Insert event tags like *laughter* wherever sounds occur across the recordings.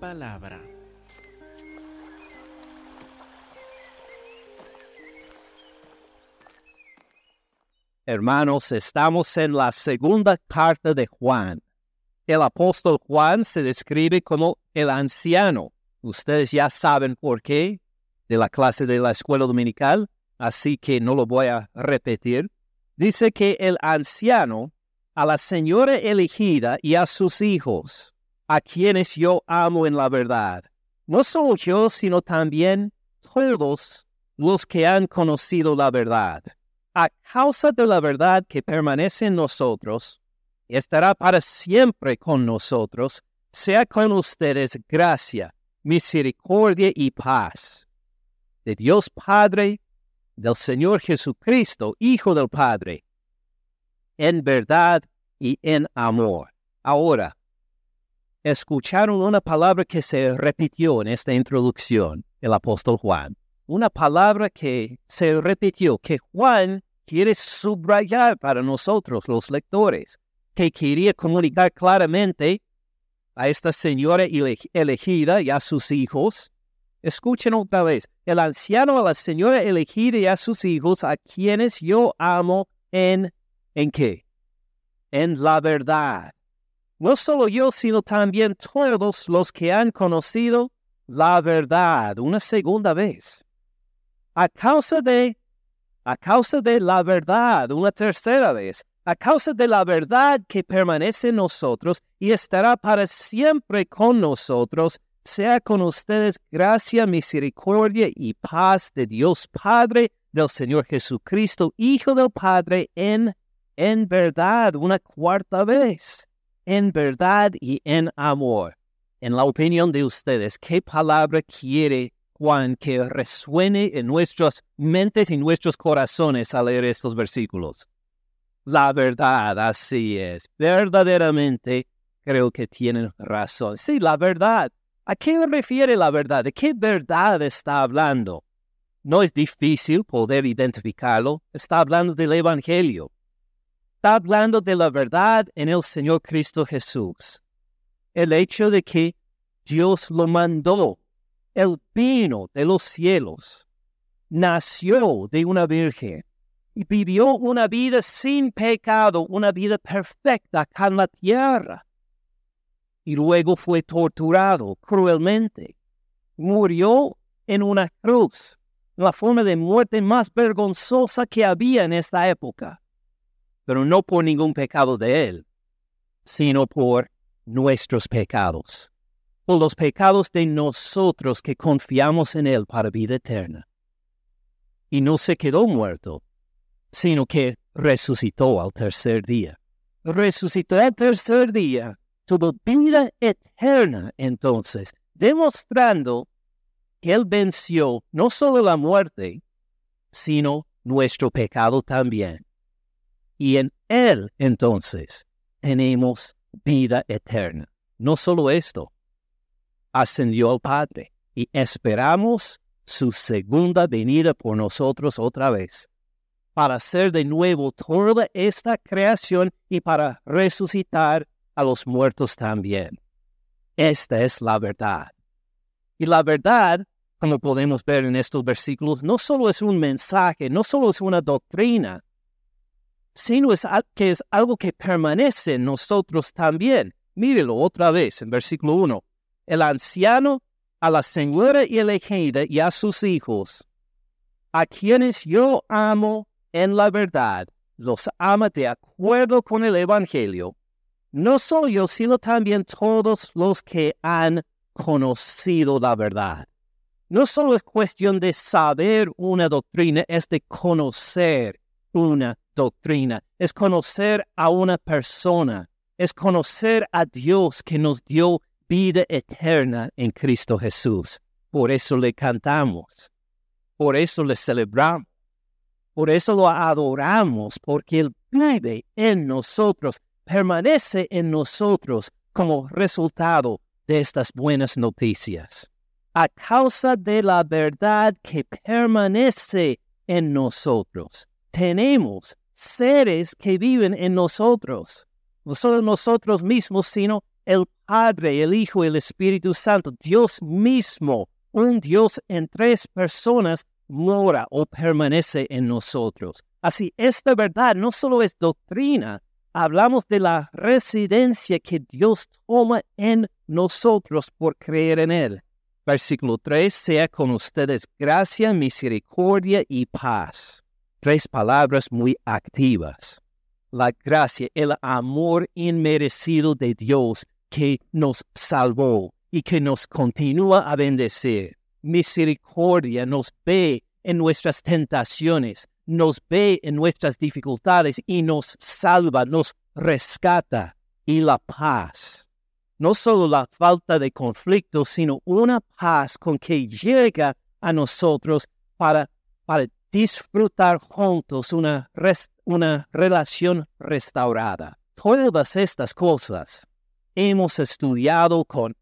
palabra. Hermanos, estamos en la segunda carta de Juan. El apóstol Juan se describe como el anciano. Ustedes ya saben por qué de la clase de la escuela dominical, así que no lo voy a repetir. Dice que el anciano, a la señora elegida y a sus hijos, a quienes yo amo en la verdad, no solo yo, sino también todos los que han conocido la verdad. A causa de la verdad que permanece en nosotros, estará para siempre con nosotros, sea con ustedes gracia, misericordia y paz de Dios Padre, del Señor Jesucristo, Hijo del Padre, en verdad y en amor. Ahora, escucharon una palabra que se repitió en esta introducción, el apóstol Juan. Una palabra que se repitió, que Juan quiere subrayar para nosotros, los lectores, que quería comunicar claramente a esta señora elegida y a sus hijos. Escuchen otra vez, el anciano a la señora elegida y a sus hijos, a quienes yo amo en, ¿en qué? En la verdad. No solo yo, sino también todos los que han conocido la verdad una segunda vez. A causa de, a causa de la verdad una tercera vez. A causa de la verdad que permanece en nosotros y estará para siempre con nosotros, sea con ustedes gracia, misericordia y paz de Dios Padre, del Señor Jesucristo, Hijo del Padre, en, en verdad, una cuarta vez, en verdad y en amor. En la opinión de ustedes, ¿qué palabra quiere Juan que resuene en nuestras mentes y nuestros corazones al leer estos versículos? La verdad, así es. Verdaderamente creo que tienen razón. Sí, la verdad. ¿A qué refiere la verdad? ¿De qué verdad está hablando? No es difícil poder identificarlo. Está hablando del Evangelio. Está hablando de la verdad en el Señor Cristo Jesús. El hecho de que Dios lo mandó. El vino de los cielos. Nació de una virgen y vivió una vida sin pecado, una vida perfecta acá en la tierra y luego fue torturado cruelmente. Murió en una cruz, la forma de muerte más vergonzosa que había en esta época, pero no por ningún pecado de él, sino por nuestros pecados, por los pecados de nosotros que confiamos en él para vida eterna. Y no se quedó muerto, sino que resucitó al tercer día. Resucitó al tercer día tuvo vida eterna entonces, demostrando que Él venció no solo la muerte, sino nuestro pecado también. Y en Él entonces tenemos vida eterna. No solo esto, ascendió al Padre y esperamos su segunda venida por nosotros otra vez, para hacer de nuevo toda esta creación y para resucitar a los muertos también. Esta es la verdad. Y la verdad, como podemos ver en estos versículos, no solo es un mensaje, no solo es una doctrina, sino es que es algo que permanece en nosotros también. Mírelo otra vez en versículo 1. El anciano a la señora y elegida y a sus hijos, a quienes yo amo en la verdad, los ama de acuerdo con el Evangelio, no solo yo, sino también todos los que han conocido la verdad. No solo es cuestión de saber una doctrina, es de conocer una doctrina, es conocer a una persona, es conocer a Dios que nos dio vida eterna en Cristo Jesús. Por eso le cantamos, por eso le celebramos, por eso lo adoramos, porque Él vive en nosotros permanece en nosotros como resultado de estas buenas noticias. A causa de la verdad que permanece en nosotros, tenemos seres que viven en nosotros, no solo nosotros mismos, sino el Padre, el Hijo el Espíritu Santo, Dios mismo, un Dios en tres personas, mora o permanece en nosotros. Así, esta verdad no solo es doctrina, hablamos de la residencia que Dios toma en nosotros por creer en Él. Versículo 3, sea con ustedes gracia, misericordia y paz. Tres palabras muy activas. La gracia, el amor inmerecido de Dios que nos salvó y que nos continúa a bendecir. Misericordia nos ve en nuestras tentaciones, nos ve en nuestras dificultades y nos salva, nos rescata. Y la paz. No solo la falta de conflicto, sino una paz con que llega a nosotros para, para disfrutar juntos una, relación restaurada. Todas estas cosas hemos estudiado con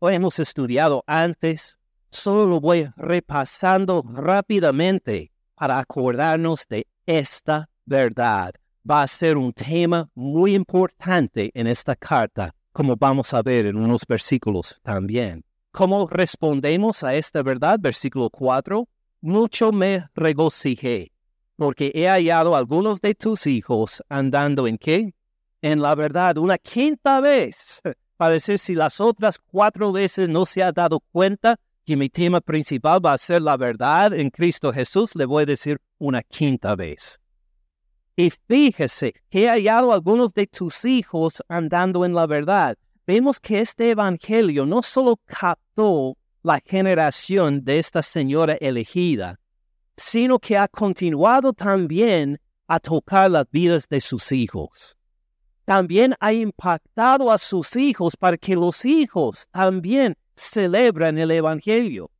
hemos estudiado antes. Solo lo voy repasando rápidamente para acordarnos de esta verdad. Va a ser un tema muy importante en esta carta, como vamos a ver en unos versículos también. ¿Cómo respondemos a esta verdad? Versículo 4. Mucho me regocijé, porque he hallado algunos de tus hijos andando en qué? En la verdad, una quinta vez, *laughs* para decir si las otras cuatro veces no se ha dado cuenta que mi tema principal va a ser la verdad en Cristo Jesús, le voy a decir una quinta vez. Y fíjese he hallado algunos de tus hijos andando en la verdad. Vemos que este evangelio no solo captó la generación de esta señora elegida, sino que ha continuado también a tocar las vidas de sus hijos. También ha impactado a sus hijos para que los hijos también celebran el Evangelio.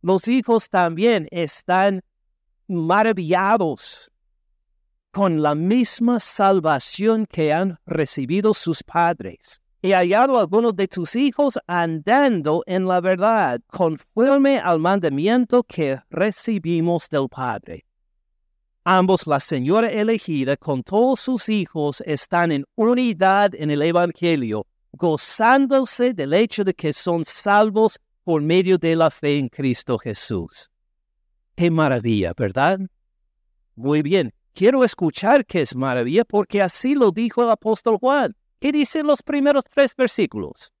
Los hijos también están maravillados con la misma salvación que han recibido sus padres. He hallado algunos de tus hijos andando en la verdad, conforme al mandamiento que recibimos del Padre. Ambos, la señora elegida con todos sus hijos, están en unidad en el Evangelio gozándose del hecho de que son salvos por medio de la fe en Cristo Jesús. Qué maravilla, ¿verdad? Muy bien, quiero escuchar que es maravilla porque así lo dijo el apóstol Juan. ¿Qué dicen los primeros tres versículos?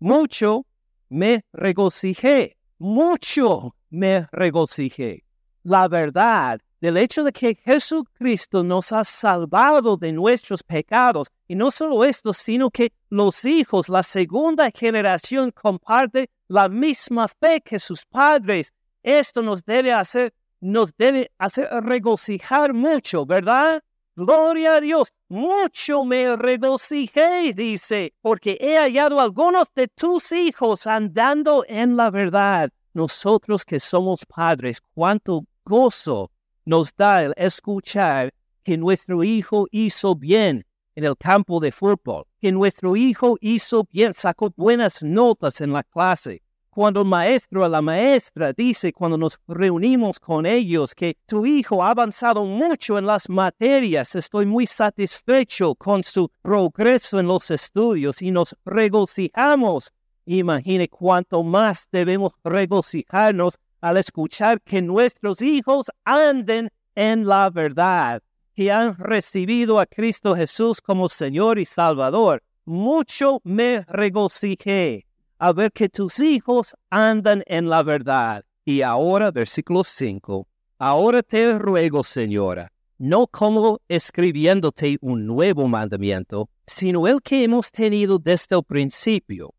Mucho me regocijé, mucho me regocijé. La verdad del hecho de que Jesucristo nos ha salvado de nuestros pecados. Y no solo esto, sino que los hijos, la segunda generación, comparten la misma fe que sus padres. Esto nos debe hacer, nos debe hacer regocijar mucho, ¿verdad? Gloria a Dios, mucho me regocijé, dice, porque he hallado algunos de tus hijos andando en la verdad. Nosotros que somos padres, cuánto gozo nos da el escuchar que nuestro hijo hizo bien en el campo de fútbol, que nuestro hijo hizo bien, sacó buenas notas en la clase. Cuando el maestro o la maestra dice cuando nos reunimos con ellos que tu hijo ha avanzado mucho en las materias, estoy muy satisfecho con su progreso en los estudios y nos regocijamos. Imagine cuánto más debemos regocijarnos al escuchar que nuestros hijos anden en la verdad, que han recibido a Cristo Jesús como Señor y Salvador. Mucho me regocijé al ver que tus hijos andan en la verdad. Y ahora, versículo 5, ahora te ruego, Señora, no como escribiéndote un nuevo mandamiento, sino el que hemos tenido desde el principio,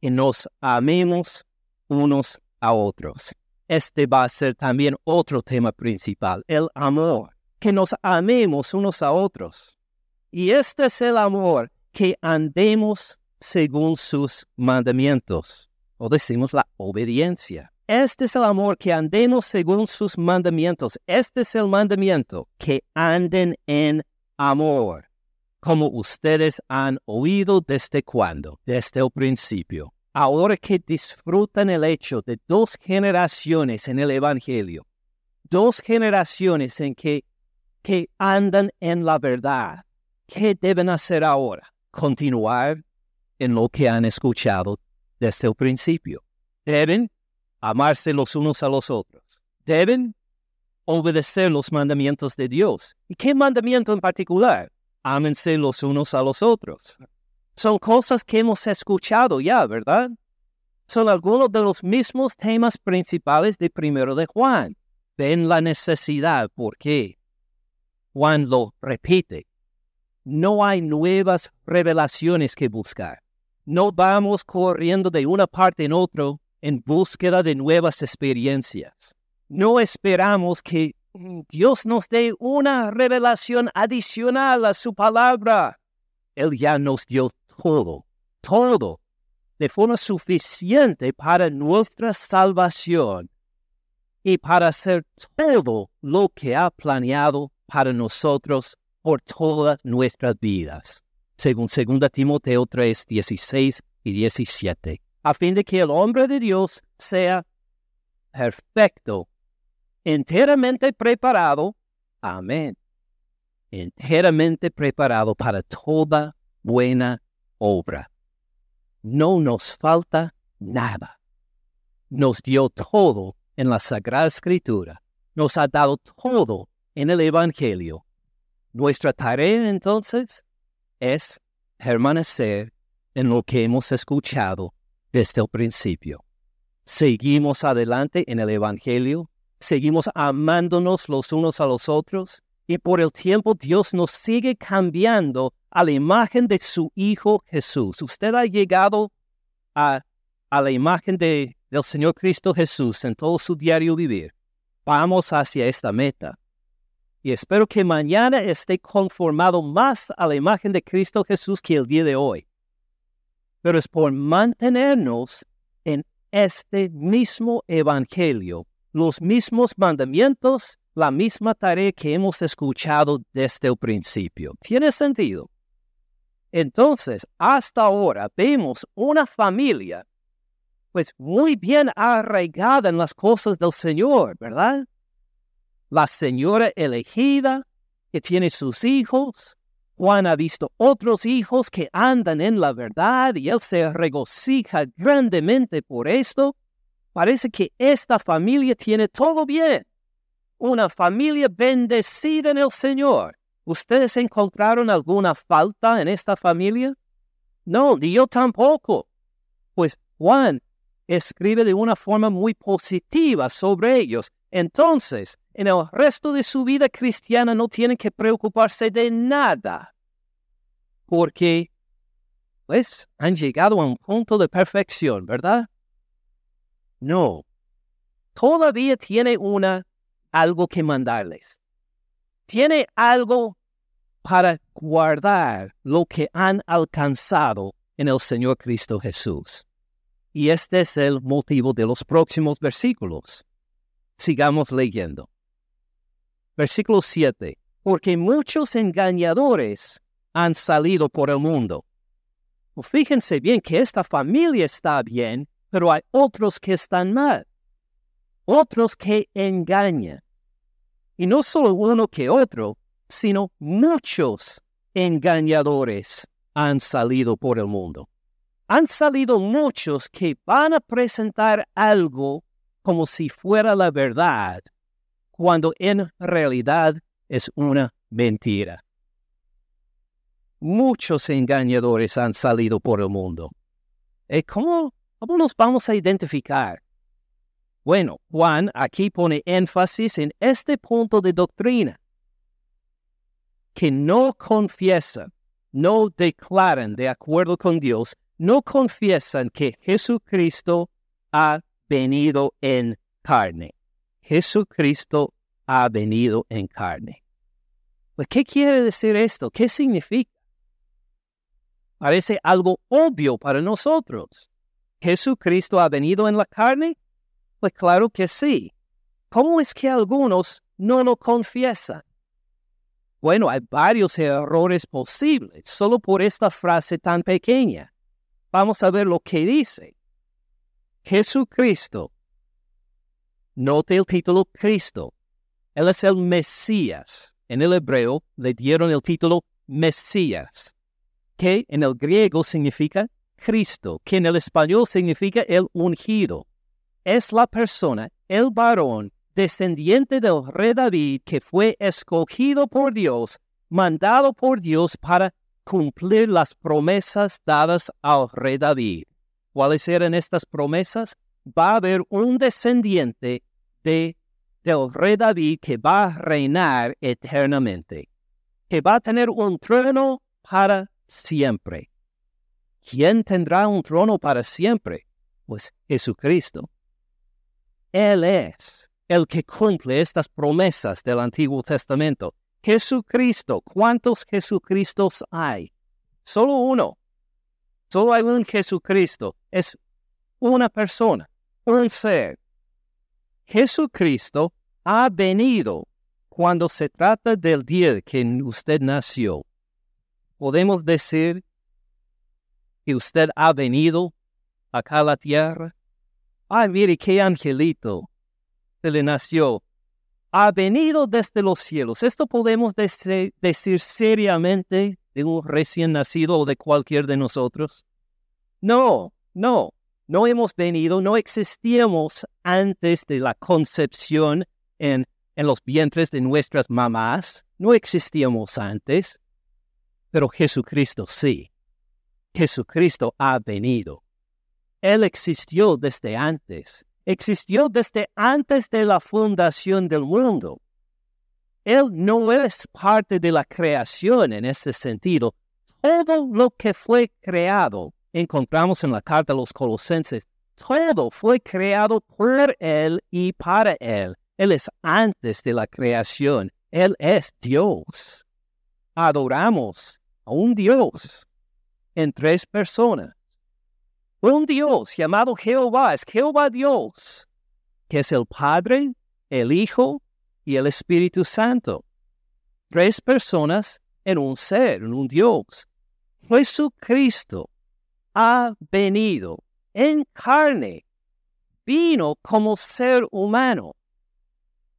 que nos amemos unos a otros este va a ser también otro tema principal, el amor, que nos amemos unos a otros. Y este es el amor, que andemos según sus mandamientos, o decimos la obediencia. Este es el amor, que andemos según sus mandamientos. Este es el mandamiento, que anden en amor, como ustedes han oído desde cuando, desde el principio ahora que disfrutan el hecho de dos generaciones en el Evangelio, dos generaciones en que, que andan en la verdad, ¿qué deben hacer ahora? Continuar en lo que han escuchado desde el principio. Deben amarse los unos a los otros. Deben obedecer los mandamientos de Dios. ¿Y qué mandamiento en particular? Ámense los unos a los otros. Son cosas que hemos escuchado ya, ¿verdad? Son algunos de los mismos temas principales de primero de Juan. Ven la necesidad, ¿por qué? Juan lo repite. No hay nuevas revelaciones que buscar. No vamos corriendo de una parte en otra en búsqueda de nuevas experiencias. No esperamos que Dios nos dé una revelación adicional a su palabra. Él ya nos dio todo, todo, de forma suficiente para nuestra salvación y para hacer todo lo que ha planeado para nosotros por todas nuestras vidas, según 2 Timoteo 3, 16 y 17, a fin de que el hombre de Dios sea perfecto, enteramente preparado, amén, enteramente preparado para toda buena obra. No nos falta nada. Nos dio todo en la Sagrada Escritura. Nos ha dado todo en el Evangelio. Nuestra tarea entonces es permanecer en lo que hemos escuchado desde el principio. Seguimos adelante en el Evangelio, seguimos amándonos los unos a los otros y por el tiempo Dios nos sigue cambiando a la imagen de su Hijo Jesús. Usted ha llegado a, la imagen de, del Señor Cristo Jesús en todo su diario vivir. Vamos hacia esta meta y espero que mañana esté conformado más a la imagen de Cristo Jesús que el día de hoy. Pero es por mantenernos en este mismo Evangelio, los mismos mandamientos, la misma tarea que hemos escuchado desde el principio. ¿Tiene sentido? Entonces, hasta ahora vemos una familia pues muy bien arraigada en las cosas del Señor, ¿verdad? La señora elegida que tiene sus hijos. Juan ha visto otros hijos que andan en la verdad y él se regocija grandemente por esto. Parece que esta familia tiene todo bien. Una familia bendecida en el Señor. ¿Ustedes encontraron alguna falta en esta familia? No, ni yo tampoco. Pues Juan escribe de una forma muy positiva sobre ellos. Entonces, en el resto de su vida cristiana no tienen que preocuparse de nada, porque pues han llegado a un punto de perfección, ¿verdad? No, todavía tiene una algo que mandarles. Tiene algo para guardar lo que han alcanzado en el Señor Cristo Jesús. Y este es el motivo de los próximos versículos. Sigamos leyendo. Versículo 7. Porque muchos engañadores han salido por el mundo. Fíjense bien que esta familia está bien, pero hay otros que están mal. Otros que engañan. Y no solo uno que otro, sino muchos engañadores han salido por el mundo. Han salido muchos que van a presentar algo como si fuera la verdad, cuando en realidad es una mentira. Muchos engañadores han salido por el mundo. ¿Y cómo, cómo nos vamos a identificar? Bueno, Juan aquí pone énfasis en este punto de doctrina, que no confiesan, no declaran de acuerdo con Dios, no confiesan que Jesucristo ha venido en carne. Jesucristo ha venido en carne. Pues, ¿Qué quiere decir esto? ¿Qué significa? Parece algo obvio para nosotros. ¿Jesucristo ha venido en la carne? Pues claro que sí. ¿Cómo es que algunos no lo confiesan? Bueno, hay varios errores posibles solo por esta frase tan pequeña. Vamos a ver lo que dice. Jesucristo Note el título Cristo. Él es el Mesías. En el hebreo le dieron el título Mesías, que en el griego significa Cristo, que en el español significa el ungido, es la persona, el varón, descendiente del rey David, que fue escogido por Dios, mandado por Dios para cumplir las promesas dadas al rey David. ¿Cuáles eran estas promesas? Va a haber un descendiente de, del rey David que va a reinar eternamente, que va a tener un trono para siempre. ¿Quién tendrá un trono para siempre? Pues Jesucristo. Él es el que cumple estas promesas del Antiguo Testamento. Jesucristo. ¿Cuántos Jesucristos hay? Solo uno. Solo hay un Jesucristo. Es una persona, un ser. Jesucristo ha venido cuando se trata del día que usted nació. Podemos decir que usted ha venido acá a la tierra. Ay, mire qué angelito se le nació. Ha venido desde los cielos. Esto podemos decir seriamente de un recién nacido o de cualquier de nosotros. No, no, no hemos venido, no existíamos antes de la concepción en, en los vientres de nuestras mamás. No existíamos antes, pero Jesucristo sí. Jesucristo ha venido. Él existió desde antes, existió desde antes de la fundación del mundo. Él no es parte de la creación en ese sentido. Todo lo que fue creado, encontramos en la carta a los colosenses, todo fue creado por Él y para Él. Él es antes de la creación. Él es Dios. Adoramos a un Dios en tres personas. Un Dios llamado Jehová es Jehová Dios, que es el Padre, el Hijo y el Espíritu Santo. Tres personas en un ser, en un Dios. Jesucristo ha venido en carne, vino como ser humano.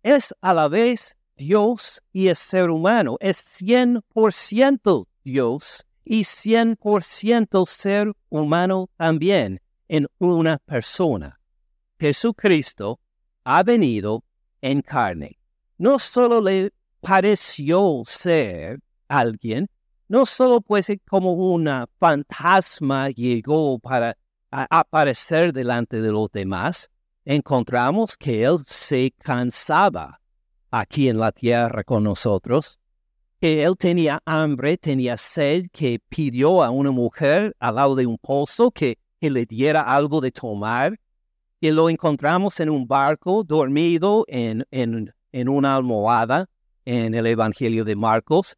Es a la vez Dios y es ser humano, es cien por ciento Dios y 100% ser humano también en una persona. Jesucristo ha venido en carne. No solo le pareció ser alguien, no solo pues como una fantasma llegó para aparecer delante de los demás, encontramos que él se cansaba aquí en la tierra con nosotros, que él tenía hambre, tenía sed, que pidió a una mujer al lado de un pozo que, le diera algo de tomar. Y lo encontramos en un barco dormido en, una almohada en el Evangelio de Marcos.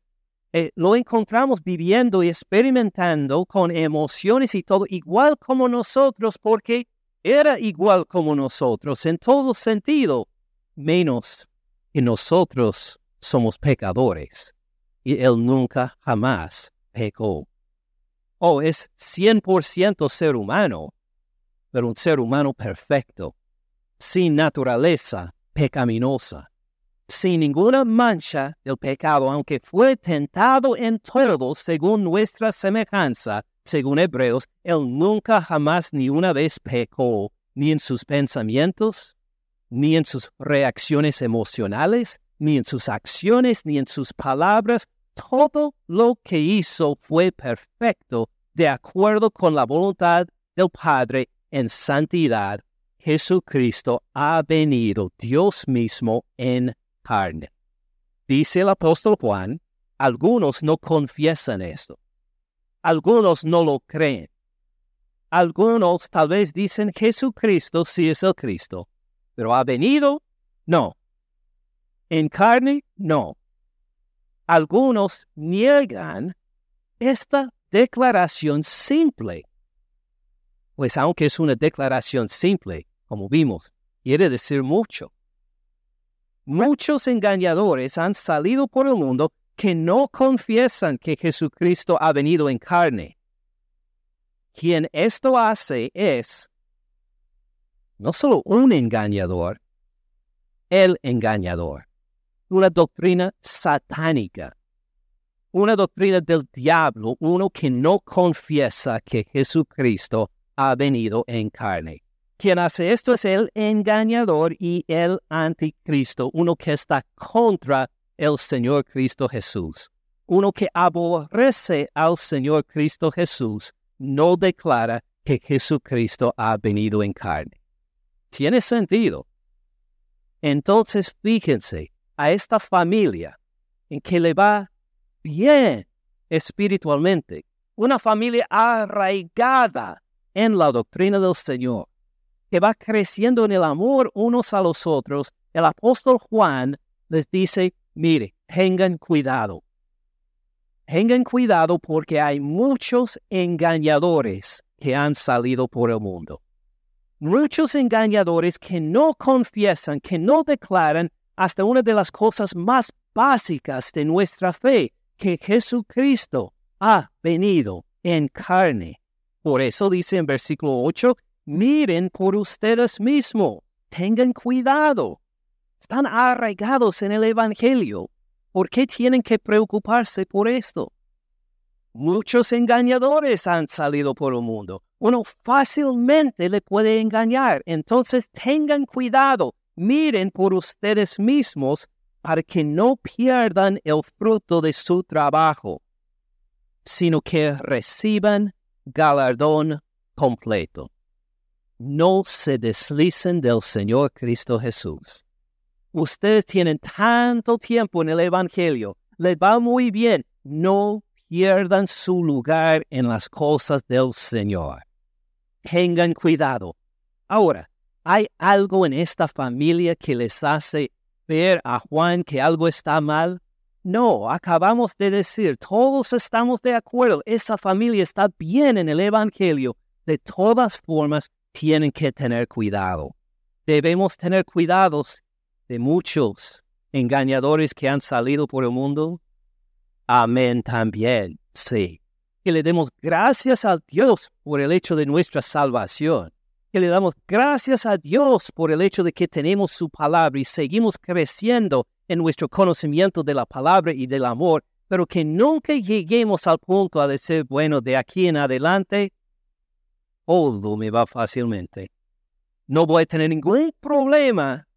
Eh, lo encontramos viviendo y experimentando con emociones y todo, igual como nosotros, porque era igual como nosotros en todo sentido, menos que nosotros somos pecadores y él nunca jamás pecó. Oh, es 100% ser humano, pero un ser humano perfecto, sin naturaleza pecaminosa, sin ninguna mancha del pecado, aunque fue tentado en todo según nuestra semejanza, según Hebreos, él nunca jamás ni una vez pecó, ni en sus pensamientos, ni en sus reacciones emocionales, ni en sus acciones, ni en sus palabras, todo lo que hizo fue perfecto de acuerdo con la voluntad del Padre en santidad. Jesucristo ha venido Dios mismo en carne. Dice el apóstol Juan, algunos no confiesan esto. Algunos no lo creen. Algunos tal vez dicen Jesucristo sí es el Cristo, pero ha venido, no. En carne, no algunos niegan esta declaración simple. Pues aunque es una declaración simple, como vimos, quiere decir mucho. Muchos engañadores han salido por el mundo que no confiesan que Jesucristo ha venido en carne. Quien esto hace es no solo un engañador, el engañador una doctrina satánica, una doctrina del diablo, uno que no confiesa que Jesucristo ha venido en carne. Quien hace esto es el engañador y el anticristo, uno que está contra el Señor Cristo Jesús. Uno que aborrece al Señor Cristo Jesús no declara que Jesucristo ha venido en carne. Tiene sentido. Entonces fíjense a esta familia en que le va bien espiritualmente, una familia arraigada en la doctrina del Señor, que va creciendo en el amor unos a los otros, el apóstol Juan les dice, mire, tengan cuidado. Tengan cuidado porque hay muchos engañadores que han salido por el mundo. Muchos engañadores que no confiesan, que no declaran hasta una de las cosas más básicas de nuestra fe, que Jesucristo ha venido en carne. Por eso dice en versículo 8, miren por ustedes mismos, tengan cuidado. Están arraigados en el Evangelio. ¿Por qué tienen que preocuparse por esto? Muchos engañadores han salido por el mundo. Uno fácilmente le puede engañar. Entonces tengan cuidado. Miren por ustedes mismos para que no pierdan el fruto de su trabajo, sino que reciban galardón completo. No se deslicen del Señor Cristo Jesús. Ustedes tienen tanto tiempo en el Evangelio, les va muy bien. No pierdan su lugar en las cosas del Señor. Tengan cuidado. Ahora, ¿hay algo en esta familia que les hace ver a Juan que algo está mal? No, acabamos de decir, todos estamos de acuerdo, esa familia está bien en el Evangelio. De todas formas, tienen que tener cuidado. Debemos tener cuidados de muchos engañadores que han salido por el mundo. Amén también, sí. Que le demos gracias a Dios por el hecho de nuestra salvación que le damos gracias a Dios por el hecho de que tenemos su palabra y seguimos creciendo en nuestro conocimiento de la palabra y del amor, pero que nunca lleguemos al punto a decir, bueno, de aquí en adelante, todo me va fácilmente. No voy a tener ningún problema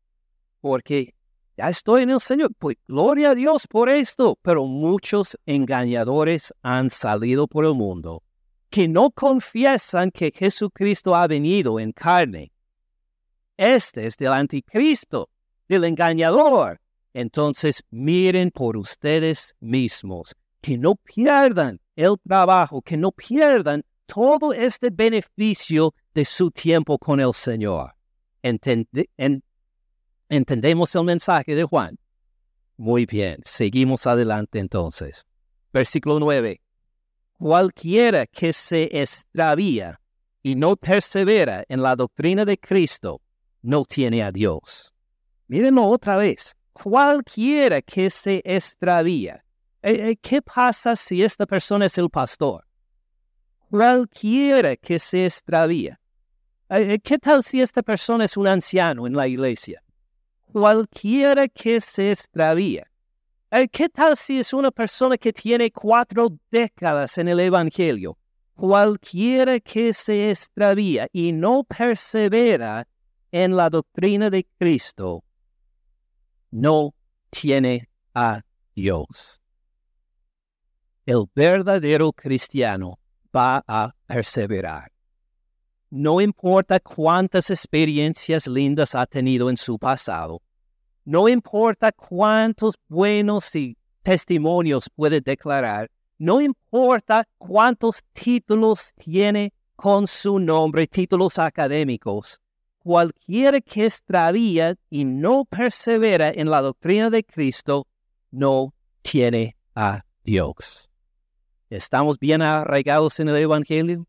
porque ya estoy en el Señor. Pues gloria a Dios por esto, pero muchos engañadores han salido por el mundo que no confiesan que Jesucristo ha venido en carne. Este es del anticristo, del engañador. Entonces miren por ustedes mismos, que no pierdan el trabajo, que no pierdan todo este beneficio de su tiempo con el Señor. ¿Entendemos el mensaje de Juan? Muy bien, seguimos adelante entonces. Versículo 9 cualquiera que se extravía y no persevera en la doctrina de Cristo, no tiene a Dios. Mírenlo otra vez. Cualquiera que se extravía. Eh, eh, ¿Qué pasa si esta persona es el pastor? Cualquiera que se extravía. Eh, ¿Qué tal si esta persona es un anciano en la iglesia? Cualquiera que se extravía. ¿Qué tal si es una persona que tiene cuatro décadas en el Evangelio? Cualquiera que se extravía y no persevera en la doctrina de Cristo, no tiene a Dios. El verdadero cristiano va a perseverar. No importa cuántas experiencias lindas ha tenido en su pasado, no importa cuántos buenos testimonios puede declarar, no importa cuántos títulos tiene con su nombre, títulos académicos, cualquiera que extravía y no persevera en la doctrina de Cristo, no tiene a Dios. ¿Estamos bien arraigados en el Evangelio?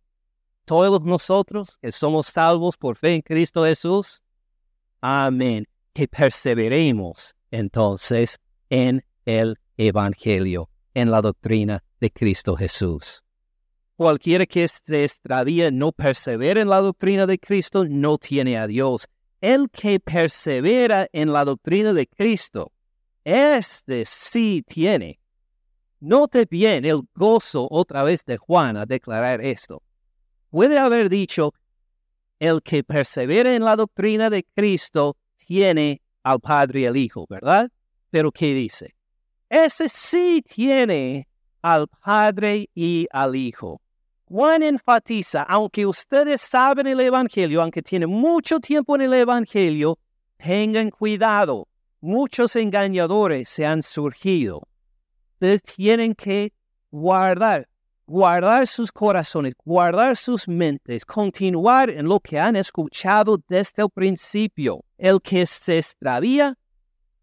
Todos nosotros que somos salvos por fe en Cristo Jesús. Amén que perseveremos entonces en el Evangelio, en la doctrina de Cristo Jesús. Cualquiera que se extravía no persevera en la doctrina de Cristo no tiene a Dios. El que persevera en la doctrina de Cristo, este sí tiene. Note bien el gozo otra vez de Juan a declarar esto. Puede haber dicho, el que persevera en la doctrina de Cristo tiene al Padre y al Hijo, ¿verdad? Pero ¿qué dice? Ese sí tiene al Padre y al Hijo. Juan enfatiza, aunque ustedes saben el Evangelio, aunque tienen mucho tiempo en el Evangelio, tengan cuidado. Muchos engañadores se han surgido. Ustedes tienen que guardar, guardar sus corazones, guardar sus mentes, continuar en lo que han escuchado desde el principio. El que se extravía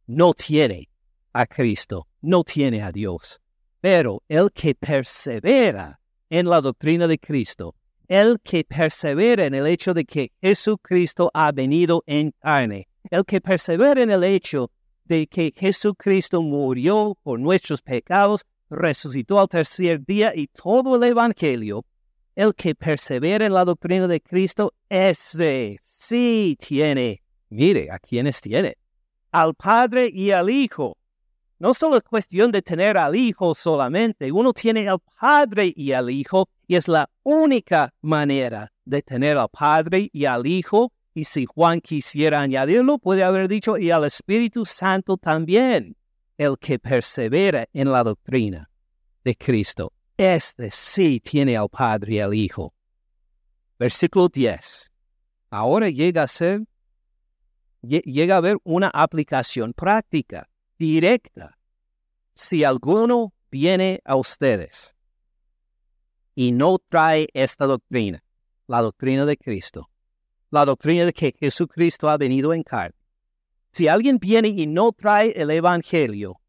no tiene a Cristo, no tiene a Dios. Pero el que persevera en la doctrina de Cristo, el que persevera en el hecho de que Jesucristo ha venido en carne, el que persevera en el hecho de que Jesucristo murió por nuestros pecados, resucitó al tercer día y todo el Evangelio, el que persevera en la doctrina de Cristo, ese sí tiene, mire, ¿a quiénes tiene? Al Padre y al Hijo. No solo es cuestión de tener al Hijo solamente, uno tiene al Padre y al Hijo y es la única manera de tener al Padre y al Hijo. Y si Juan quisiera añadirlo, puede haber dicho, y al Espíritu Santo también, el que persevera en la doctrina de Cristo. Este sí tiene al Padre y al Hijo. Versículo 10. Ahora llega a ser, llega a haber una aplicación práctica directa. Si alguno viene a ustedes y no trae esta doctrina, la doctrina de Cristo, la doctrina de que Jesucristo ha venido en carne, si alguien viene y no trae el Evangelio,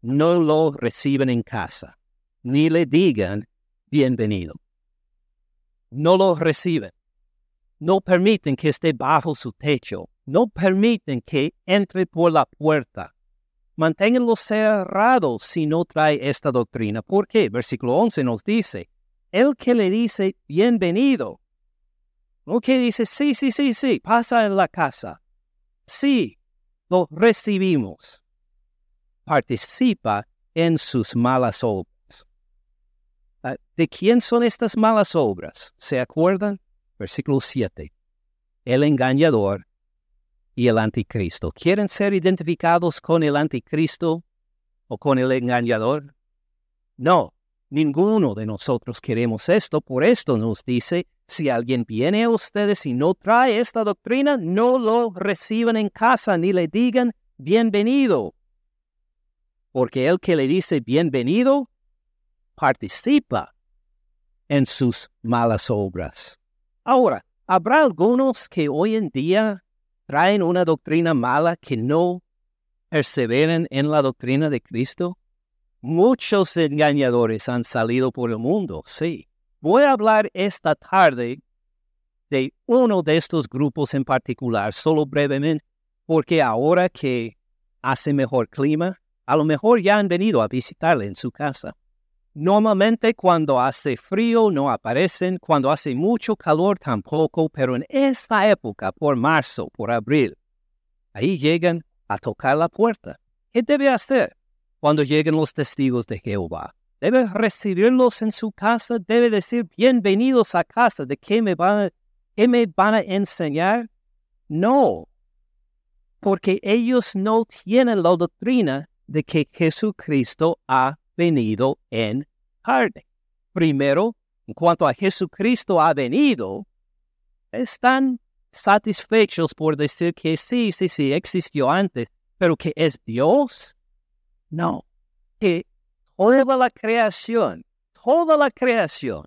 no lo reciben en casa, ni le digan bienvenido. No lo reciben. No permiten que esté bajo su techo. No permiten que entre por la puerta manténganlo cerrado si no trae esta doctrina. ¿Por qué? Versículo 11 nos dice, el que le dice bienvenido, que dice, sí, sí, sí, sí, pasa en la casa, sí, lo recibimos, participa en sus malas obras. Ah, ¿De quién son estas malas obras? ¿Se acuerdan? Versículo 7. El engañador y el anticristo. ¿Quieren ser identificados con el anticristo o con el engañador? No, ninguno de nosotros queremos esto. Por esto nos dice, si alguien viene a ustedes y no trae esta doctrina, no lo reciban en casa ni le digan bienvenido. Porque el que le dice bienvenido participa en sus malas obras. Ahora, ¿habrá algunos que hoy en día traen una doctrina mala que no perseveren en la doctrina de Cristo? Muchos engañadores han salido por el mundo, sí. Voy a hablar esta tarde de uno de estos grupos en particular, solo brevemente, porque ahora que hace mejor clima, a lo mejor ya han venido a visitarle en su casa. Normalmente cuando hace frío no aparecen, cuando hace mucho calor tampoco, pero en esta época, por marzo, por abril, ahí llegan a tocar la puerta. ¿Qué debe hacer cuando lleguen los testigos de Jehová? Debe recibirlos en su casa, debe decir bienvenidos a casa, ¿de qué me van, a enseñar? No, porque ellos no tienen la doctrina de que Jesucristo ha venido en carne. Primero, en cuanto a Jesucristo ha venido, están satisfechos por decir que sí, sí, sí, existió antes, pero que es Dios. No, que toda la creación, toda la creación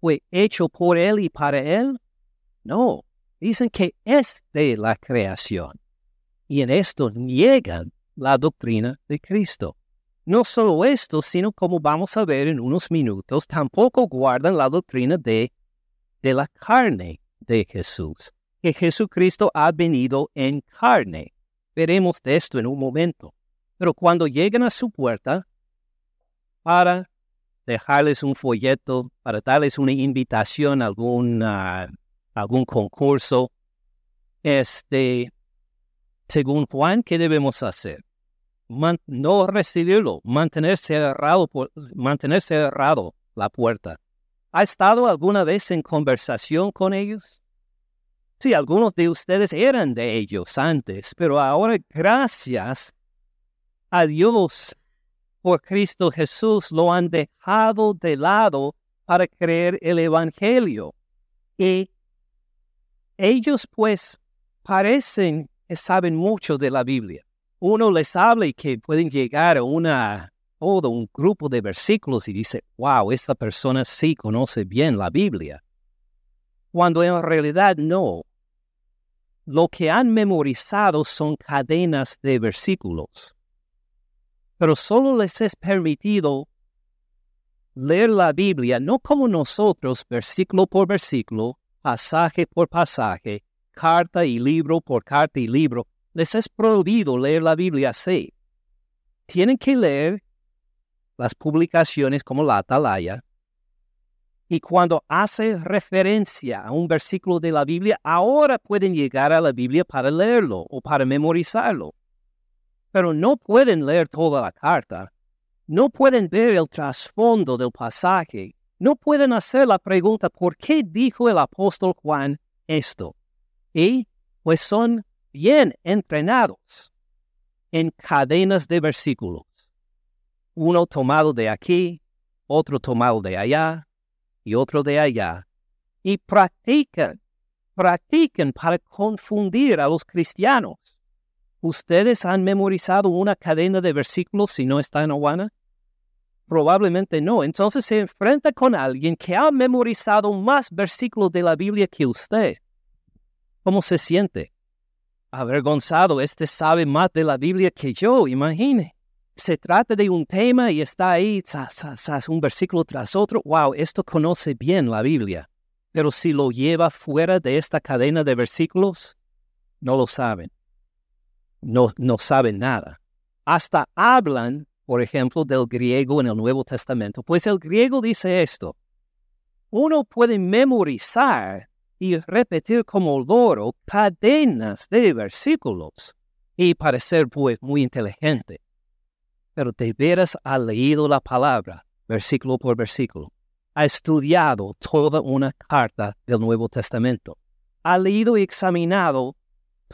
fue hecho por Él y para Él. No, dicen que es de la creación. Y en esto niegan la doctrina de Cristo. No solo esto, sino como vamos a ver en unos minutos, tampoco guardan la doctrina de, de la carne de Jesús, que Jesucristo ha venido en carne. Veremos de esto en un momento. Pero cuando llegan a su puerta para dejarles un folleto, para darles una invitación a algún, algún concurso, este, según Juan, ¿qué debemos hacer? no recibirlo, mantener cerrado, por, cerrado la puerta. ¿Ha estado alguna vez en conversación con ellos? Sí, algunos de ustedes eran de ellos antes, pero ahora gracias a Dios por Cristo Jesús lo han dejado de lado para creer el Evangelio. Y ellos pues parecen que saben mucho de la Biblia. Uno les habla y que pueden llegar a una, todo un grupo de versículos y dice, wow, esta persona sí conoce bien la Biblia. Cuando en realidad no. Lo que han memorizado son cadenas de versículos pero solo les es permitido leer la Biblia no como nosotros, versículo por versículo, pasaje por pasaje, carta y libro por carta y libro. Les es prohibido leer la Biblia así. Tienen que leer las publicaciones como la Atalaya. Y cuando hace referencia a un versículo de la Biblia, ahora pueden llegar a la Biblia para leerlo o para memorizarlo pero no pueden leer toda la carta, no pueden ver el trasfondo del pasaje, no pueden hacer la pregunta ¿por qué dijo el apóstol Juan esto? Y pues son bien entrenados en cadenas de versículos, uno tomado de aquí, otro tomado de allá y otro de allá, y practican, practican para confundir a los cristianos ¿Ustedes han memorizado una cadena de versículos si no está en Awana? Probablemente no. Entonces se enfrenta con alguien que ha memorizado más versículos de la Biblia que usted. ¿Cómo se siente? Avergonzado, este sabe más de la Biblia que yo, imagine. Se trata de un tema y está ahí, un versículo tras otro. Wow, esto conoce bien la Biblia. Pero si lo lleva fuera de esta cadena de versículos, no lo saben no, no saben nada. Hasta hablan, por ejemplo, del griego en el Nuevo Testamento. Pues el griego dice esto. Uno puede memorizar y repetir como loro cadenas de versículos y parecer pues muy inteligente. Pero de veras ha leído la palabra, versículo por versículo. Ha estudiado toda una carta del Nuevo Testamento. Ha leído y examinado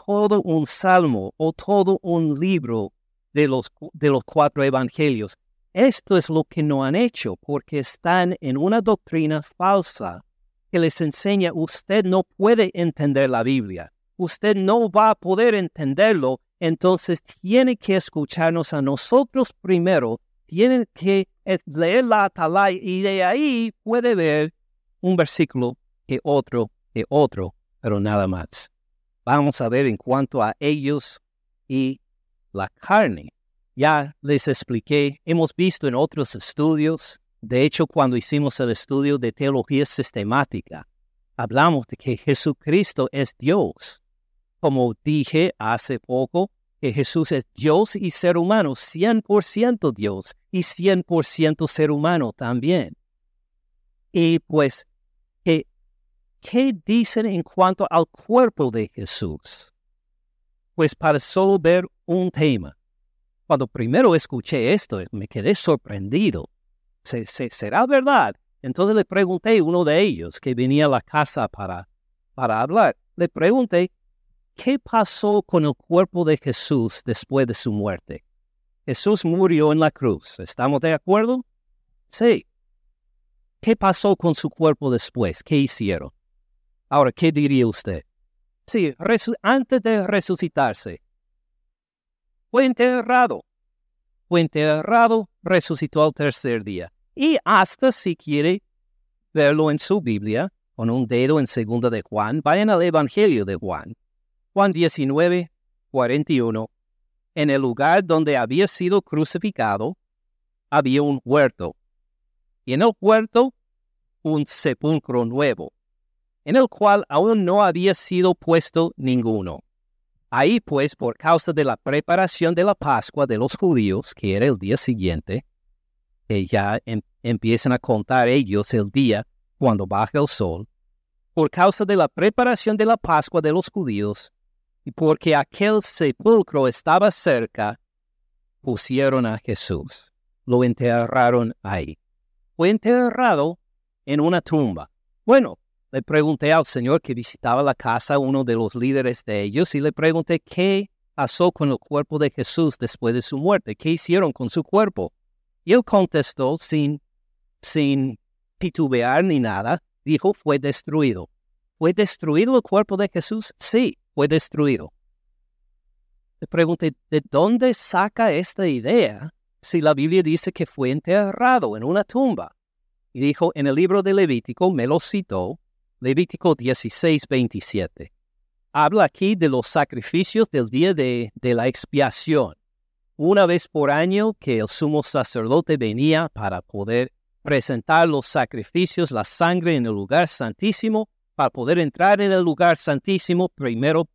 todo un salmo o todo un libro de los, de los cuatro evangelios. Esto es lo que no han hecho porque están en una doctrina falsa que les enseña usted no puede entender la Biblia, usted no va a poder entenderlo, entonces tiene que escucharnos a nosotros primero, tiene que leer la atalaya y de ahí puede ver un versículo que otro, que otro, pero nada más vamos a ver en cuanto a ellos y la carne. Ya les expliqué, hemos visto en otros estudios, de hecho cuando hicimos el estudio de teología sistemática, hablamos de que Jesucristo es Dios. Como dije hace poco, que Jesús es Dios y ser humano, 100% Dios y 100% ser humano también. Y pues ¿qué dicen en cuanto al cuerpo de Jesús? Pues para solo ver un tema. Cuando primero escuché esto, me quedé sorprendido. será verdad? Entonces le pregunté a uno de ellos que venía a la casa para, para hablar. Le pregunté, ¿qué pasó con el cuerpo de Jesús después de su muerte? Jesús murió en la cruz. ¿Estamos de acuerdo? Sí. ¿Qué pasó con su cuerpo después? ¿Qué hicieron? Ahora, ¿qué diría usted? Sí, antes de resucitarse, fue enterrado. Fue enterrado, resucitó al tercer día. Y hasta si quiere verlo en su Biblia, con un dedo en segunda de Juan, vayan al Evangelio de Juan. Juan 19, 41. En el lugar donde había sido crucificado, había un huerto. Y en el huerto, un sepulcro nuevo en el cual aún no había sido puesto ninguno. Ahí pues, por causa de la preparación de la Pascua de los judíos, que era el día siguiente, que ya em, empiezan a contar ellos el día cuando baja el sol, por causa de la preparación de la Pascua de los judíos, y porque aquel sepulcro estaba cerca, pusieron a Jesús. Lo enterraron ahí. Fue enterrado en una tumba. Bueno, le pregunté al Señor que visitaba la casa, uno de los líderes de ellos, y le pregunté qué pasó con el cuerpo de Jesús después de su muerte, qué hicieron con su cuerpo. Y él contestó sin, sin titubear ni nada, dijo, fue destruido. ¿Fue destruido el cuerpo de Jesús? Sí, fue destruido. Le pregunté, ¿de dónde saca esta idea si la Biblia dice que fue enterrado en una tumba? Y dijo, en el libro de Levítico, me lo citó, Levítico 16, 27. Habla aquí de los sacrificios del día de, de la expiación. Una vez por año que el sumo sacerdote venía para poder presentar los sacrificios, la sangre en el lugar santísimo, para poder entrar en el lugar santísimo, primero,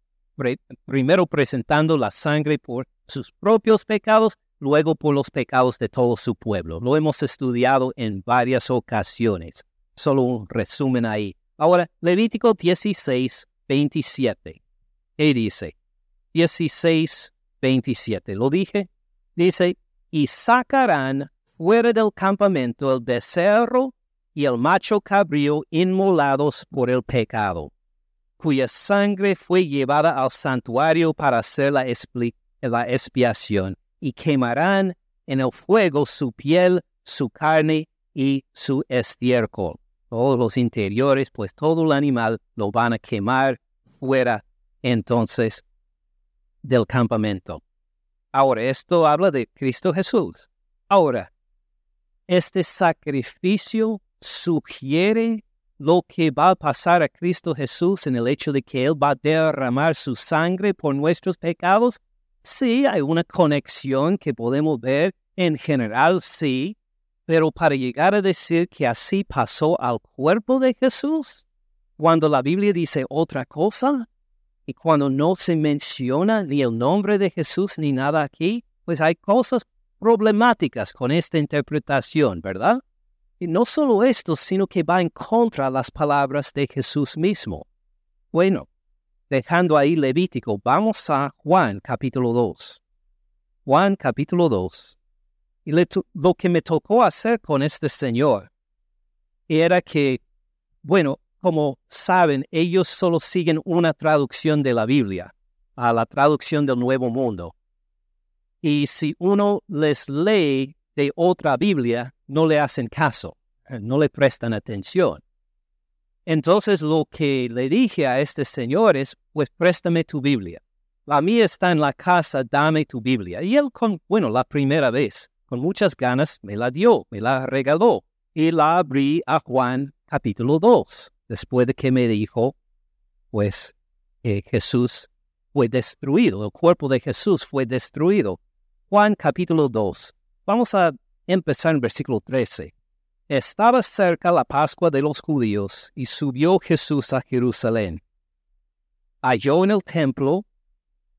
primero presentando la sangre por sus propios pecados, luego por los pecados de todo su pueblo. Lo hemos estudiado en varias ocasiones. Solo un resumen ahí. Ahora, Levítico 16, 27. ¿Qué dice? 16, 27. ¿Lo dije? Dice, y sacarán fuera del campamento el becerro y el macho cabrío inmolados por el pecado, cuya sangre fue llevada al santuario para hacer la, la expiación, y quemarán en el fuego su piel, su carne y su estiércol todos los interiores, pues todo el animal lo van a quemar fuera entonces del campamento. Ahora, esto habla de Cristo Jesús. Ahora, este sacrificio sugiere lo que va a pasar a Cristo Jesús en el hecho de que Él va a derramar su sangre por nuestros pecados. Sí, hay una conexión que podemos ver en general, sí, pero para llegar a decir que así pasó al cuerpo de Jesús, cuando la Biblia dice otra cosa y cuando no se menciona ni el nombre de Jesús ni nada aquí, pues hay cosas problemáticas con esta interpretación, ¿verdad? Y no solo esto, sino que va en contra las palabras de Jesús mismo. Bueno, dejando ahí Levítico, vamos a Juan capítulo 2. Juan capítulo 2. Y lo que me tocó hacer con este señor era que, bueno, como saben, ellos solo siguen una traducción de la Biblia, a la traducción del Nuevo Mundo. Y si uno les lee de otra Biblia, no le hacen caso, eh, no le prestan atención. Entonces lo que le dije a este señor es, pues préstame tu Biblia. La mía está en la casa, dame tu Biblia. Y él, con, bueno, la primera vez, con muchas ganas me la dio, me la regaló y la abrí a Juan capítulo 2, después de que me dijo, pues Jesús fue destruido, el cuerpo de Jesús fue destruido. Juan capítulo 2. Vamos a empezar en versículo 13. Estaba cerca la Pascua de los judíos y subió Jesús a Jerusalén. Halló en el templo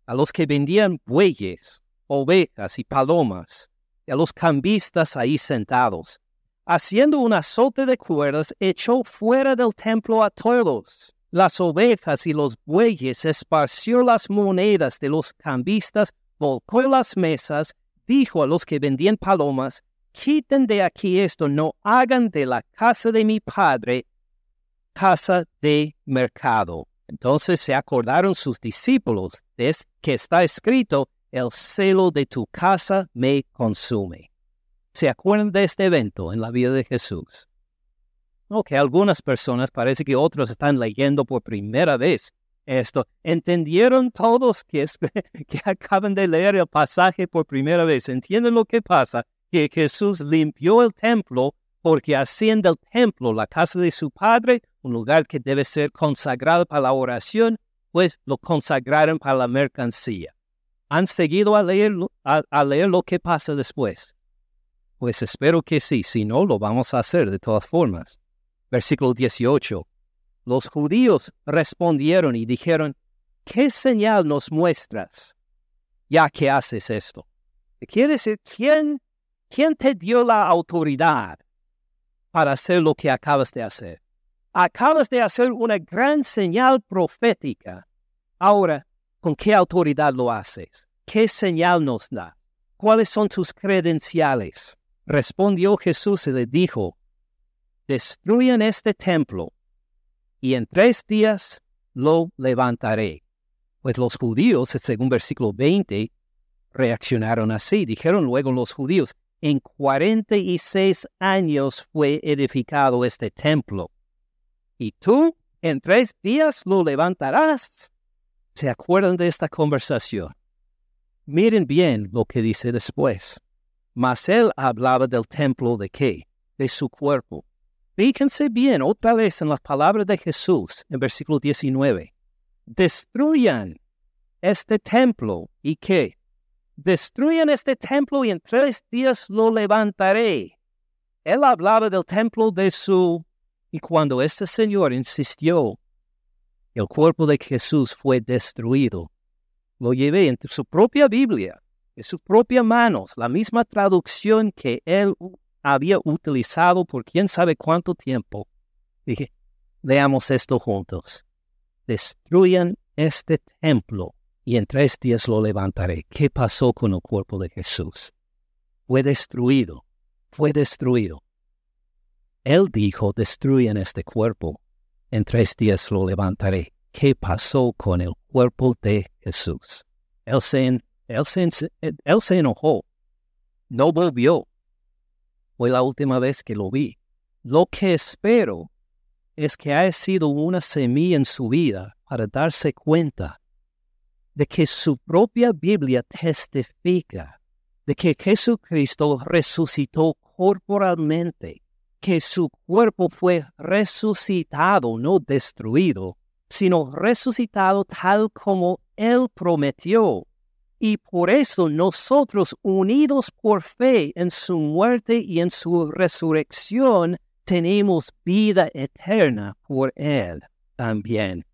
a los que vendían bueyes, ovejas y palomas a los cambistas ahí sentados. Haciendo un azote de cuerdas, echó fuera del templo a todos. Las ovejas y los bueyes esparció las monedas de los cambistas, volcó las mesas, dijo a los que vendían palomas, quiten de aquí esto, no hagan de la casa de mi padre casa de mercado. Entonces se acordaron sus discípulos de que está escrito, el celo de tu casa me consume. ¿Se acuerdan de este evento en la vida de Jesús? Ok, algunas personas, parece que otros están leyendo por primera vez esto. ¿Entendieron todos que, *laughs* que acaban de leer el pasaje por primera vez? ¿Entienden lo que pasa? Que Jesús limpió el templo porque haciendo el templo la casa de su Padre, un lugar que debe ser consagrado para la oración, pues lo consagraron para la mercancía han seguido a leer, a, leer lo que pasa después. Pues espero que sí, si no, lo vamos a hacer de todas formas. Versículo 18. Los judíos respondieron y dijeron, ¿qué señal nos muestras ya que haces esto? Quiere decir, ¿quién, ¿quién te dio la autoridad para hacer lo que acabas de hacer? Acabas de hacer una gran señal profética. Ahora, ¿Con qué autoridad lo haces? ¿Qué señal nos da? ¿cuáles son tus credenciales? Respondió Jesús y le dijo, destruyan este templo y en tres días lo levantaré. Pues los judíos, según versículo 20, reaccionaron así. Dijeron luego los judíos, en 46 años fue edificado este templo. ¿Y tú en tres días lo levantarás? ¿Se acuerdan de esta conversación? Miren bien lo que dice después. Mas él hablaba del templo de qué? De su cuerpo. Fíjense bien otra vez en las palabras de Jesús en versículo 19. Destruyan este templo y qué? Destruyan este templo y en tres días lo levantaré. Él hablaba del templo de su... Y cuando este Señor insistió, el cuerpo de Jesús fue destruido. Lo llevé en su propia Biblia, en sus propias manos, la misma traducción que él había utilizado por quién sabe cuánto tiempo. Dije, leamos esto juntos. Destruyan este templo y en tres días lo levantaré. ¿Qué pasó con el cuerpo de Jesús? Fue destruido, fue destruido. Él dijo, destruyan este cuerpo, en tres días lo levantaré. ¿Qué pasó con el cuerpo de Jesús? Él se, él enojó, no volvió. Fue la última vez que lo vi. Lo que espero es que haya sido una semilla en su vida para darse cuenta de que su propia Biblia testifica de que Jesucristo resucitó corporalmente, que su cuerpo fue resucitado, no destruido, sino resucitado tal como Él prometió. Y por eso nosotros, unidos por fe en su muerte y en su resurrección, tenemos vida eterna por Él también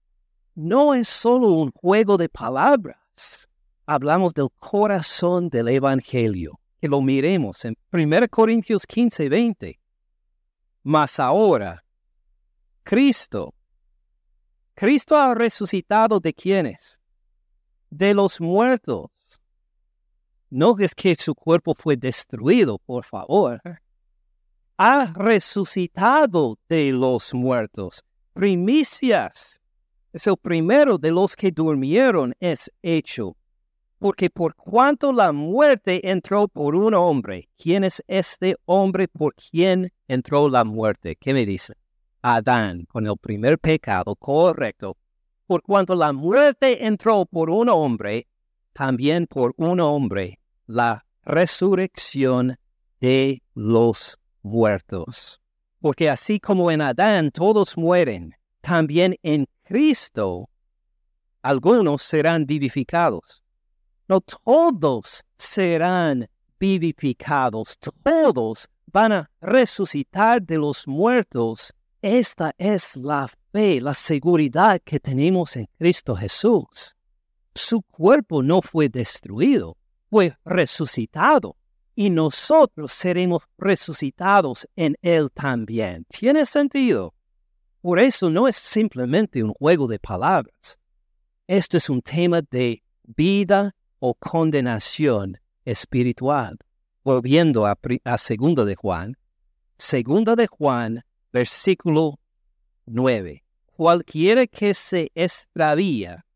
no es solo un juego de palabras. Hablamos del corazón del Evangelio, que lo miremos en 1 Corintios 15, 20. Mas ahora, Cristo, Cristo ha resucitado de quienes? De los muertos. No es que su cuerpo fue destruido, por favor. Ha resucitado de los muertos. Primicias es el primero de los que durmieron es hecho. Porque por cuanto la muerte entró por un hombre, ¿quién es este hombre por quien entró la muerte? ¿Qué me dice? Adán, con el primer pecado, correcto. Por cuanto la muerte entró por un hombre, también por un hombre la resurrección de los muertos. Porque así como en Adán todos mueren, también en Cristo, algunos serán vivificados. No todos serán vivificados, todos van a resucitar de los muertos. Esta es la fe, la seguridad que tenemos en Cristo Jesús. Su cuerpo no fue destruido, fue resucitado y nosotros seremos resucitados en Él también. ¿Tiene sentido? Por eso no es simplemente un juego de palabras. Esto es un tema de vida o condenación espiritual. Volviendo a, segunda de Juan, segunda de Juan, versículo 9. Cualquiera que se extravía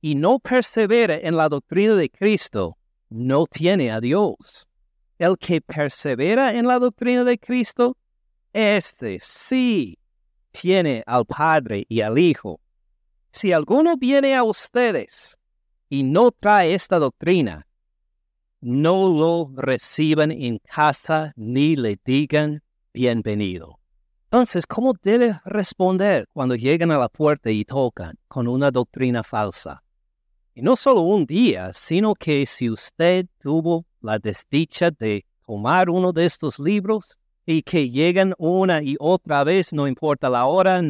y no persevera en la doctrina de Cristo, no tiene a Dios. El que persevera en la doctrina de Cristo, este sí tiene al Padre y al Hijo. Si alguno viene a ustedes y no trae esta doctrina, no lo reciban en casa ni le digan bienvenido. Entonces, ¿cómo debe responder cuando llegan a la puerta y tocan con una doctrina falsa? Y no solo un día, sino que si usted tuvo la desdicha de tomar uno de estos libros, y que llegan una y otra vez, no importa la hora,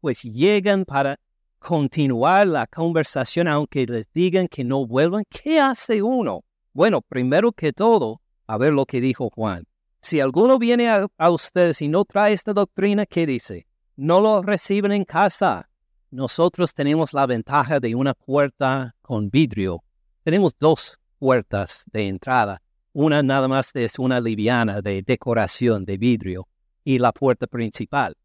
pues llegan para continuar la conversación aunque les digan que no vuelvan. ¿Qué hace uno? Bueno, primero que todo, a ver lo que dijo Juan. Si alguno viene a, ustedes y no trae esta doctrina, ¿qué dice? No lo reciben en casa. Nosotros tenemos la ventaja de una puerta con vidrio. Tenemos dos puertas de entrada una nada más es una liviana de decoración de vidrio y la puerta principal.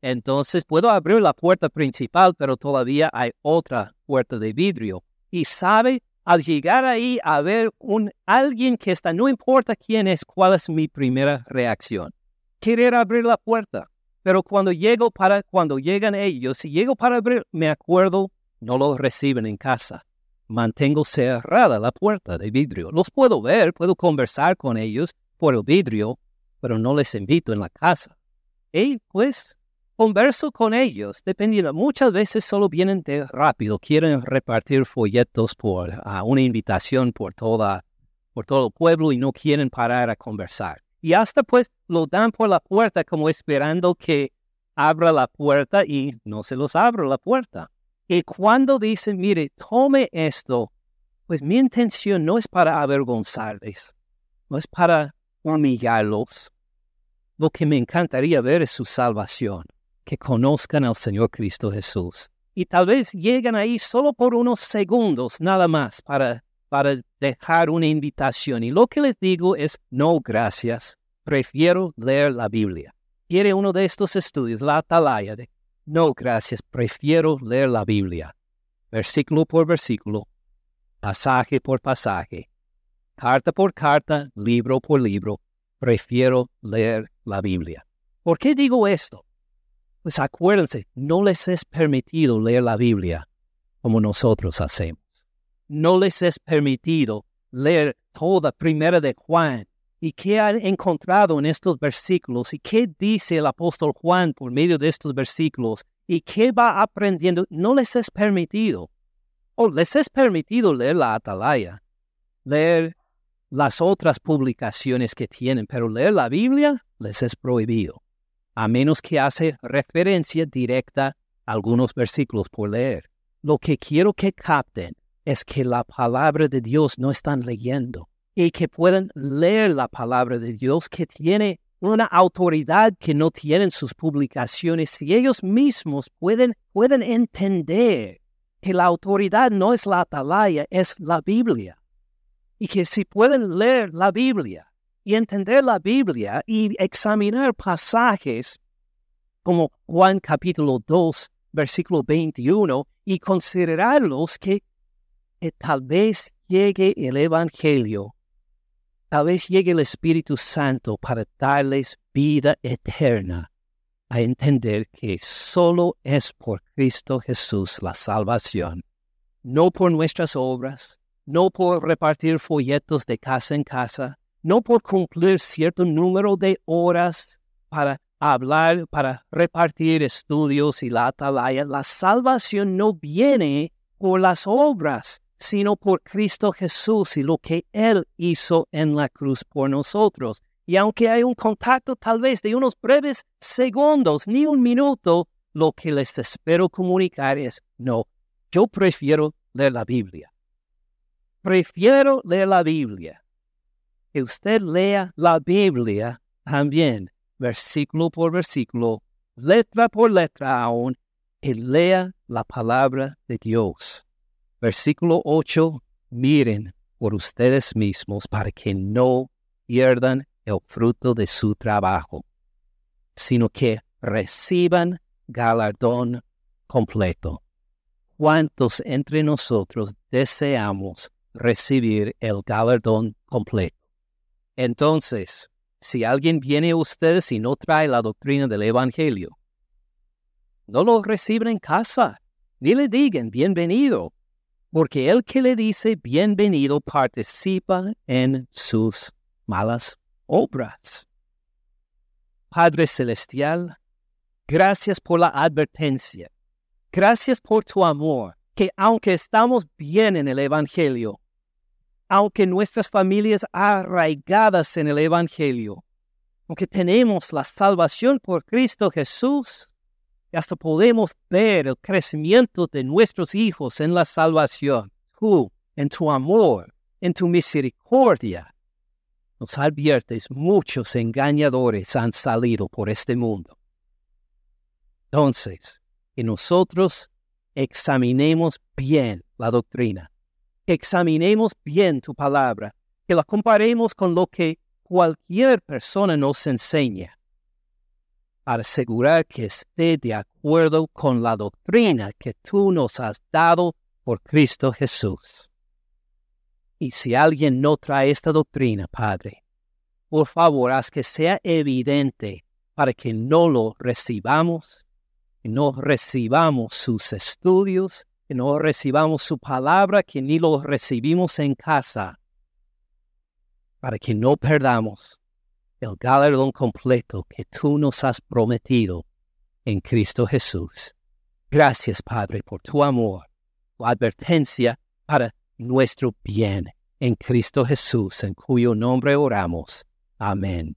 Entonces puedo abrir la puerta principal, pero todavía hay otra puerta de vidrio. Y sabe, al llegar ahí a ver un alguien que está, no importa quién es, cuál es mi primera reacción. Querer abrir la puerta. Pero cuando llego para, cuando llegan ellos, si llego para abrir, me acuerdo, no los reciben en casa. Mantengo cerrada la puerta de vidrio. Los puedo ver, puedo conversar con ellos por el vidrio, pero no les invito en la casa. Y pues converso con ellos, dependiendo. Muchas veces solo vienen de rápido, quieren repartir folletos por ah, una invitación por toda, por todo el pueblo y no quieren parar a conversar. Y hasta pues lo dan por la puerta como esperando que abra la puerta y no se los abra la puerta. Y cuando dicen, mire, tome esto, pues mi intención no es para avergonzarles, no es para humillarlos. Lo que me encantaría ver es su salvación que conozcan al Señor Cristo Jesús. Y tal vez llegan ahí solo por unos segundos, nada más, para, para dejar una invitación. Y lo que les digo es, no, gracias, prefiero leer la Biblia. ¿Quiere uno de estos estudios, la atalaya? De, no, gracias, prefiero leer la Biblia. Versículo por versículo, pasaje por pasaje, carta por carta, libro por libro, prefiero leer la Biblia. ¿Por qué digo esto? Pues acuérdense, no les es permitido leer la Biblia como nosotros hacemos. No les es permitido leer toda primera de Juan. ¿Y qué han encontrado en estos versículos? ¿Y qué dice el apóstol Juan por medio de estos versículos? ¿Y qué va aprendiendo? No les es permitido. O les es permitido leer la atalaya, leer las otras publicaciones que tienen, pero leer la Biblia les es prohibido a menos que hace referencia directa a algunos versículos por leer. Lo que quiero que capten es que la palabra de Dios no están leyendo y que puedan leer la palabra de Dios que tiene una autoridad que no tienen sus publicaciones y ellos mismos pueden, pueden entender que la autoridad no es la atalaya, es la Biblia. Y que si pueden leer la Biblia y entender la Biblia y examinar pasajes como Juan capítulo 2, versículo 21, y considerarlos que, tal vez llegue el Evangelio, tal vez llegue el Espíritu Santo para darles vida eterna, a entender que solo es por Cristo Jesús la salvación, no por nuestras obras, no por repartir folletos de casa en casa, no por cumplir cierto número de horas para hablar, para repartir estudios y la atalaya. La salvación no viene por las obras, sino por Cristo Jesús y lo que Él hizo en la cruz por nosotros. Y aunque hay un contacto tal vez de unos breves segundos, ni un minuto, lo que les espero comunicar es, no, yo prefiero leer la Biblia. Prefiero leer la Biblia que usted lea la Biblia también, versículo por versículo, letra por letra aún, y lea la palabra de Dios. Versículo 8, miren por ustedes mismos para que no pierdan el fruto de su trabajo, sino que reciban galardón completo. ¿Cuántos entre nosotros deseamos recibir el galardón completo? Entonces, si alguien viene a ustedes y no trae la doctrina del Evangelio, no lo reciben en casa, ni le digan bienvenido, porque el que le dice bienvenido participa en sus malas obras. Padre Celestial, gracias por la advertencia, gracias por tu amor, que aunque estamos bien en el Evangelio, aunque nuestras familias arraigadas en el Evangelio, aunque tenemos la salvación por Cristo Jesús, hasta podemos ver el crecimiento de nuestros hijos en la salvación. Tú, en tu amor, en tu misericordia, nos adviertes, muchos engañadores han salido por este mundo. Entonces, que nosotros examinemos bien la doctrina examinemos bien tu palabra, que la comparemos con lo que cualquier persona nos enseña, para asegurar que esté de acuerdo con la doctrina que tú nos has dado por Cristo Jesús. Y si alguien no trae esta doctrina, Padre, por favor, haz que sea evidente para que no lo recibamos, que no recibamos sus estudios, que no recibamos su palabra, que ni lo recibimos en casa, para que no perdamos el galardón completo que tú nos has prometido en Cristo Jesús. Gracias, Padre, por tu amor, tu advertencia para nuestro bien en Cristo Jesús, en cuyo nombre oramos. Amén.